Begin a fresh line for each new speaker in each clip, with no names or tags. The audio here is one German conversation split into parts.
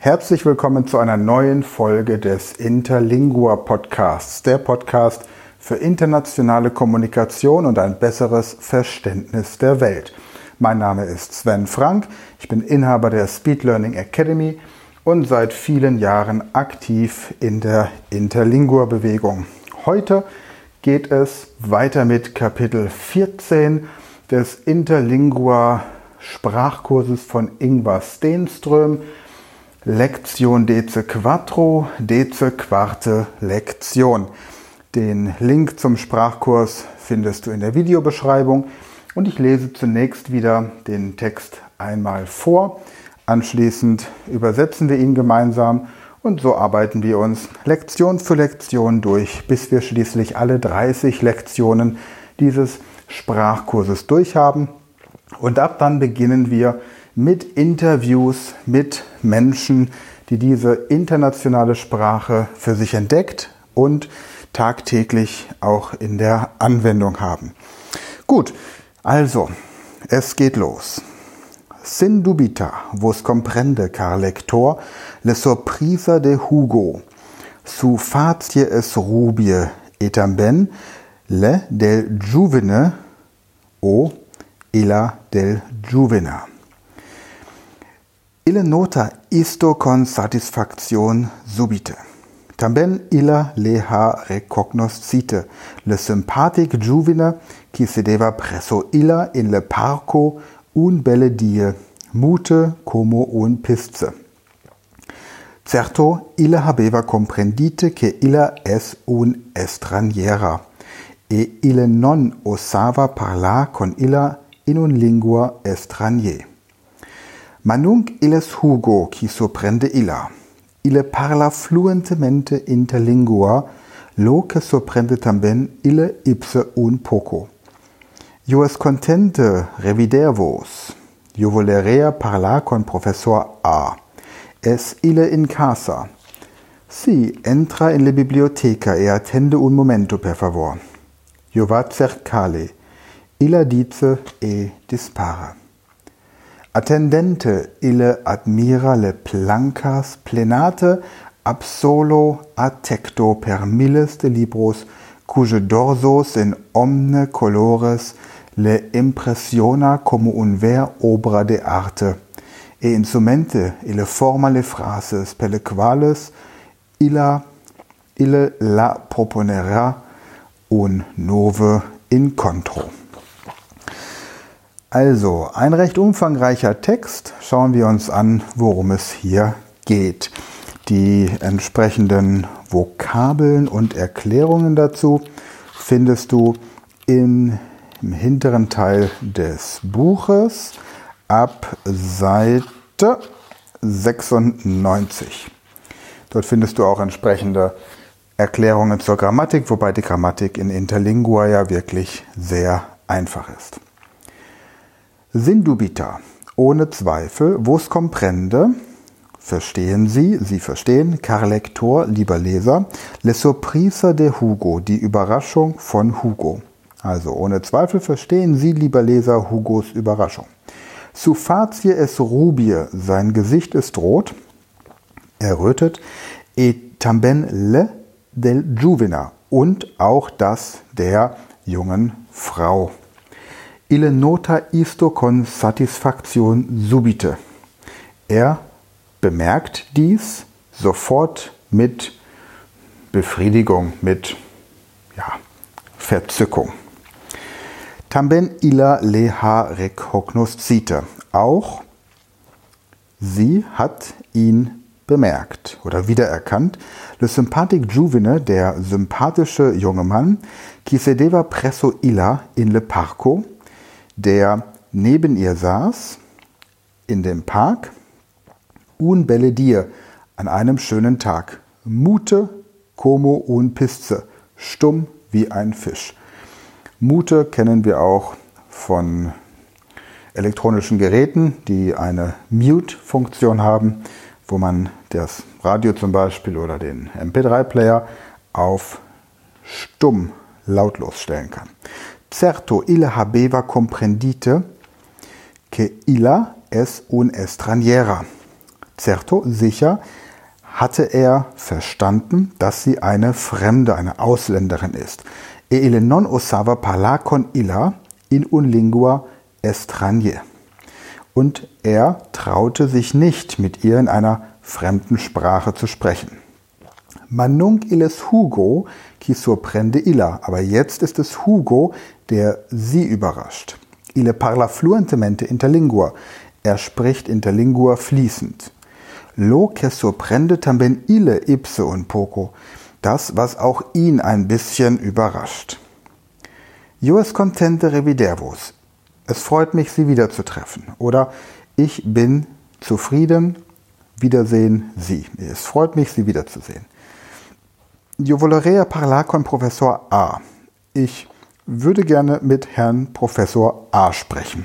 Herzlich willkommen zu einer neuen Folge des Interlingua Podcasts, der Podcast für internationale Kommunikation und ein besseres Verständnis der Welt. Mein Name ist Sven Frank, ich bin Inhaber der Speed Learning Academy und seit vielen Jahren aktiv in der Interlingua Bewegung. Heute geht es weiter mit Kapitel 14 des Interlingua Sprachkurses von Ingvar Stenström Lektion Deze Quattro, Deze Quarte Lektion. Den Link zum Sprachkurs findest du in der Videobeschreibung und ich lese zunächst wieder den Text einmal vor. Anschließend übersetzen wir ihn gemeinsam und so arbeiten wir uns Lektion für Lektion durch, bis wir schließlich alle 30 Lektionen dieses Sprachkurses durchhaben. Und ab dann beginnen wir mit Interviews mit Menschen, die diese internationale Sprache für sich entdeckt und tagtäglich auch in der Anwendung haben. Gut, also, es geht los. Sin dubita, vos comprende, car lector, le sorpresa de Hugo, su facie es rubie, et tamben le del juvene o illa del juvena. Ille nota isto con satisfacción subite. Tamben illa le ha recognoscite le sympathic juvine qui sedeva presso illa in le parco un belle die, mute como un pisce. Certo, illa habeva comprendite che illa es un estraniera, e ille non osava parlar con illa in un lingua estranier. Ma nunc illes Hugo qui sorprende illa. Ille parla fluentemente interlingua, lo che sorprende tamben ille ipse un poco. Io es contente revider vos. Io volerea parlar con professor A. Es ille in casa. Si, entra in le biblioteca e attende un momento, per favor. Io va cercale. Illa dice e dispara. Attendente ille admira le plancas plenate absolo attecto per milles de libros cujo dorsos in omne colores le impressiona como un ver obra de arte e insumente ille forma le frases per le quales illa ille la proponera un nove incontro. Also, ein recht umfangreicher Text. Schauen wir uns an, worum es hier geht. Die entsprechenden Vokabeln und Erklärungen dazu findest du in, im hinteren Teil des Buches ab Seite 96. Dort findest du auch entsprechende Erklärungen zur Grammatik, wobei die Grammatik in Interlingua ja wirklich sehr einfach ist. Sindubita, ohne Zweifel, vos comprende, verstehen Sie, Sie verstehen, car lector, lieber Leser, le surpresa de Hugo, die Überraschung von Hugo. Also ohne Zweifel verstehen Sie, lieber Leser, Hugos Überraschung. Su facie es rubie, sein Gesicht ist rot, errötet, et tamben le del juvena und auch das der jungen Frau. Ille nota isto con satisfacción subite. Er bemerkt dies sofort mit Befriedigung, mit ja, Verzückung. Tamben illa leha recognoscite. Auch sie hat ihn bemerkt oder wiedererkannt. Le sympathique juvene, der sympathische junge Mann, qui sedeva presso illa in le parco, der neben ihr saß in dem Park, un belle dir, an einem schönen Tag, mute como un pisce, stumm wie ein Fisch. Mute kennen wir auch von elektronischen Geräten, die eine Mute-Funktion haben, wo man das Radio zum Beispiel oder den MP3-Player auf stumm lautlos stellen kann. Certo, illa habeva comprendite che illa es un estraniera. certo, sicher, hatte er verstanden, dass sie eine Fremde, eine Ausländerin ist. E il non osava parlar con illa in un lingua estranier. Und er traute sich nicht, mit ihr in einer fremden Sprache zu sprechen. Man nunc illes Hugo qui sorprende illa. Aber jetzt ist es Hugo, der sie überrascht. Ille parla fluentemente interlingua. Er spricht interlingua fließend. Lo che sorprende tamben ille ipse un poco. Das, was auch ihn ein bisschen überrascht. Jo es contente revidervos. Es freut mich, Sie wiederzutreffen. Oder ich bin zufrieden. Wiedersehen Sie. Es freut mich, Sie wiederzusehen. Io volerea parlar con Professor A. Ich würde gerne mit Herrn Professor A sprechen.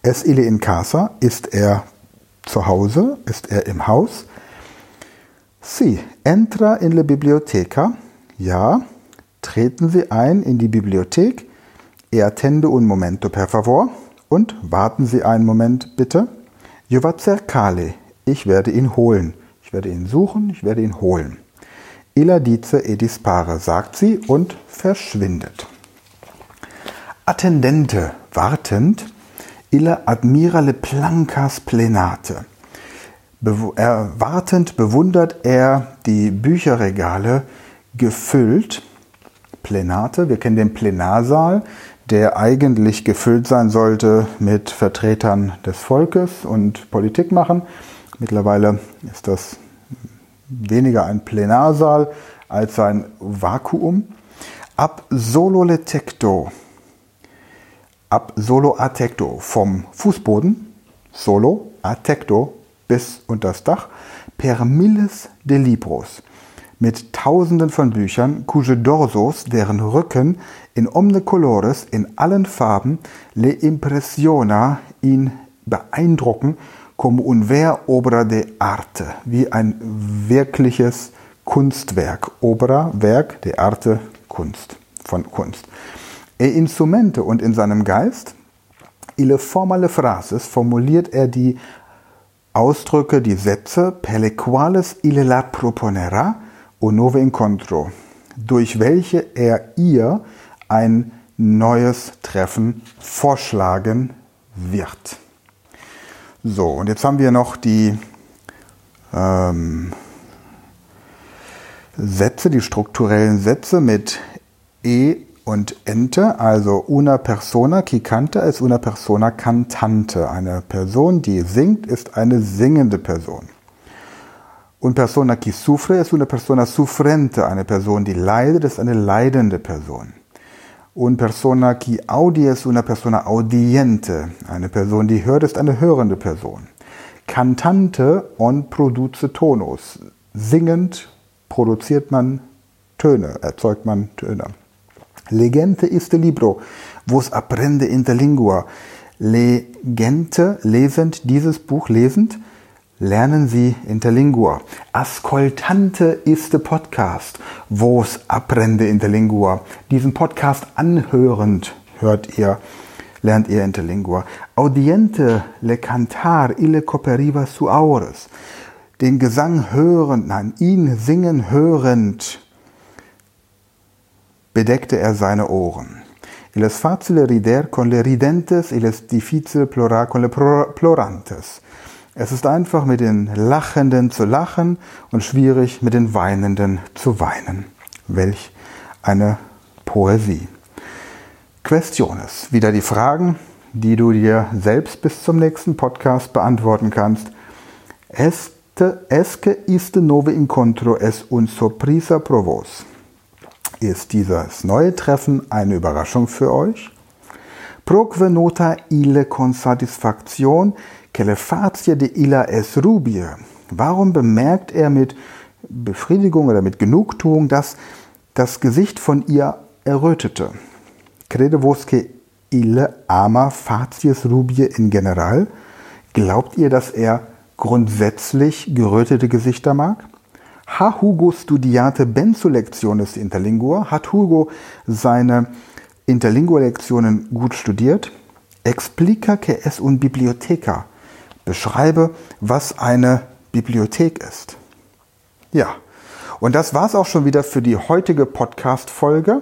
Es ille in casa, ist er zu Hause, ist er im Haus? Si, entra in la biblioteca. Ja, treten Sie ein in die Bibliothek. E attende un momento per favor. Und warten Sie einen Moment bitte. Io va cercale. Ich werde ihn holen. Ich werde ihn suchen, ich werde ihn holen. Illa dice e dispare, sagt sie und verschwindet. Attendente, wartend, illa admira le plancas plenate. Bew er, wartend bewundert er die Bücherregale gefüllt. Plenate, wir kennen den Plenarsaal, der eigentlich gefüllt sein sollte mit Vertretern des Volkes und Politik machen. Mittlerweile ist das weniger ein Plenarsaal als ein Vakuum. Ab solo letecto, ab solo atecto vom Fußboden, solo atecto bis unter das Dach, per milles de libros, mit tausenden von Büchern, cuge dorsos, deren Rücken in omne colores, in allen Farben, le impressiona, ihn beeindrucken como un ver obra de arte, wie ein wirkliches Kunstwerk. Obra, Werk, de arte, Kunst, von Kunst. E instrumente und in seinem Geist, ille formale phrases, formuliert er die Ausdrücke, die Sätze, per le quales ille la proponera un nuovo incontro, durch welche er ihr ein neues Treffen vorschlagen wird. So, und jetzt haben wir noch die ähm, Sätze, die strukturellen Sätze mit E und Ente, also una persona qui canta ist una persona cantante. Eine Person, die singt, ist eine singende Person. Un persona qui sufre ist una persona sufrente. Eine Person, die leidet, ist eine leidende Person. Un persona qui audi ist una persona audiente. Eine Person, die hört, ist eine hörende Person. Cantante on produce tonos. Singend produziert man Töne, erzeugt man Töne. Legente iste libro, vos apprende interlingua. Legente, lesend, dieses Buch lesend, lernen Sie Interlingua. Ascoltante ist der Podcast, wo's apprende Interlingua. Diesen Podcast anhörend hört ihr, lernt ihr Interlingua. Audiente le cantar ille coperiva su aures. Den Gesang hörend, nein, ihn singen hörend, bedeckte er seine Ohren. Il es facile rider con le ridentes, il es difficile plorar con le plorantes. Es ist einfach mit den Lachenden zu lachen und schwierig mit den Weinenden zu weinen. Welch eine Poesie. Questiones. Wieder die Fragen, die du dir selbst bis zum nächsten Podcast beantworten kannst. Este, esque iste nove incontro es un sorpresa pro vos. Ist dieses neue Treffen eine Überraschung für euch? Proque nota ille con satisfacción que le facie de illa es rubie. Warum bemerkt er mit Befriedigung oder mit Genugtuung, dass das Gesicht von ihr errötete? Crede vos que ille ama facies rubie in general? Glaubt ihr, dass er grundsätzlich gerötete Gesichter mag? Ha Hugo studiate benzo lectiones interlingua? Hat Hugo seine Interlingua-Lektionen gut studiert? Explica que es un biblioteca. Beschreibe, was eine Bibliothek ist. Ja, und das war's auch schon wieder für die heutige Podcast-Folge.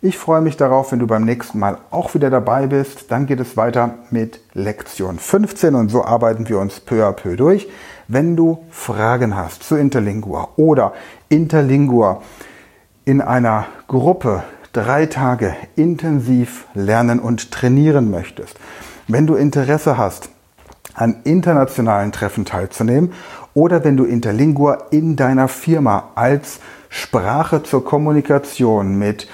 Ich freue mich darauf, wenn du beim nächsten Mal auch wieder dabei bist. Dann geht es weiter mit Lektion 15 und so arbeiten wir uns peu à peu durch. Wenn du Fragen hast zu Interlingua oder Interlingua in einer Gruppe drei Tage intensiv lernen und trainieren möchtest, wenn du Interesse hast, an internationalen Treffen teilzunehmen oder wenn du Interlingua in deiner Firma als Sprache zur Kommunikation mit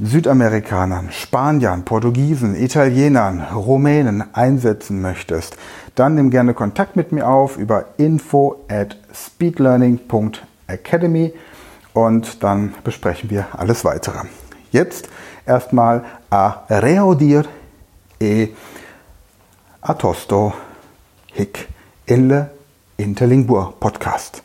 Südamerikanern, Spaniern, Portugiesen, Italienern, Rumänen einsetzen möchtest, dann nimm gerne Kontakt mit mir auf über info at speedlearning.academy und dann besprechen wir alles weitere. Jetzt erstmal a reaudir e a tosto hic ille interlingua podcast.